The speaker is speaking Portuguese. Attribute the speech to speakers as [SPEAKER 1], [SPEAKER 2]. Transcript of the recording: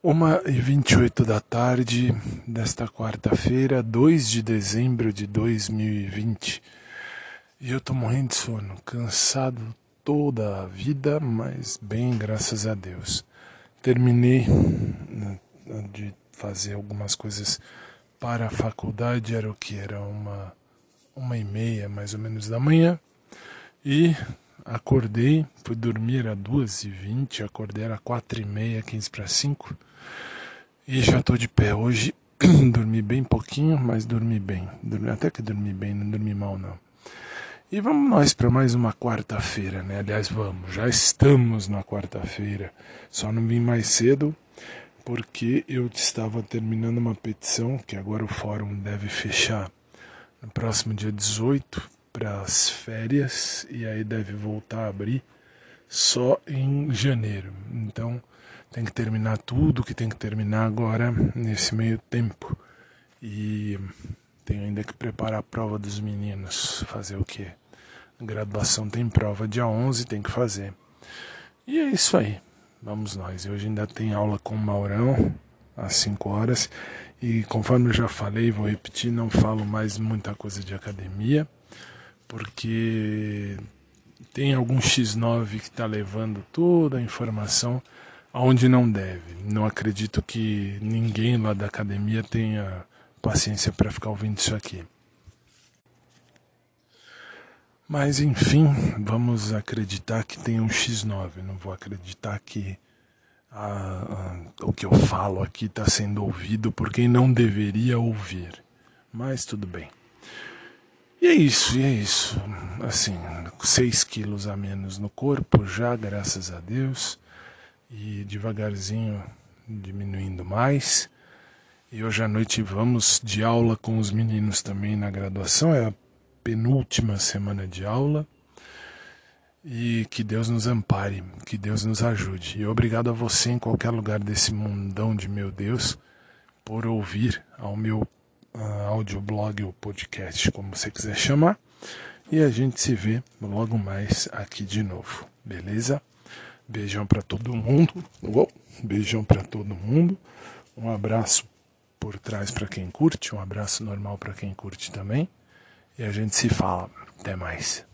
[SPEAKER 1] Uma e 28 da tarde desta quarta-feira, 2 de dezembro de 2020. E eu tô morrendo de sono, cansado toda a vida, mas bem, graças a Deus. Terminei né, de fazer algumas coisas para a faculdade, era o que? Era uma, uma e meia mais ou menos da manhã. E acordei, fui dormir às duas e vinte, acordei às quatro e meia, quinze para cinco e já estou de pé hoje. dormi bem pouquinho, mas dormi bem. Dormi, até que dormi bem, não dormi mal não. E vamos nós para mais uma quarta-feira, né? Aliás, vamos, já estamos na quarta-feira. Só não vim mais cedo porque eu estava terminando uma petição que agora o fórum deve fechar no próximo dia 18 para as férias e aí deve voltar a abrir só em janeiro. Então, tem que terminar tudo que tem que terminar agora nesse meio tempo. E tenho ainda que preparar a prova dos meninos. Fazer o quê? A graduação tem prova dia 11, tem que fazer. E é isso aí. Vamos nós. Hoje ainda tem aula com o Maurão às 5 horas. E conforme eu já falei, vou repetir, não falo mais muita coisa de academia, porque tem algum X9 que está levando toda a informação aonde não deve. Não acredito que ninguém lá da academia tenha paciência para ficar ouvindo isso aqui. Mas enfim, vamos acreditar que tem um X9. Não vou acreditar que a, a, o que eu falo aqui está sendo ouvido por quem não deveria ouvir. Mas tudo bem. E é isso, e é isso. Assim, 6 quilos a menos no corpo já, graças a Deus e devagarzinho diminuindo mais. E hoje à noite vamos de aula com os meninos também na graduação, é a penúltima semana de aula. E que Deus nos ampare, que Deus nos ajude. E obrigado a você em qualquer lugar desse mundão de meu Deus por ouvir ao meu audioblog ou podcast, como você quiser chamar. E a gente se vê logo mais aqui de novo, beleza? Beijão para todo mundo. Beijão para todo mundo. Um abraço por trás para quem curte, um abraço normal para quem curte também. E a gente se fala. Até mais.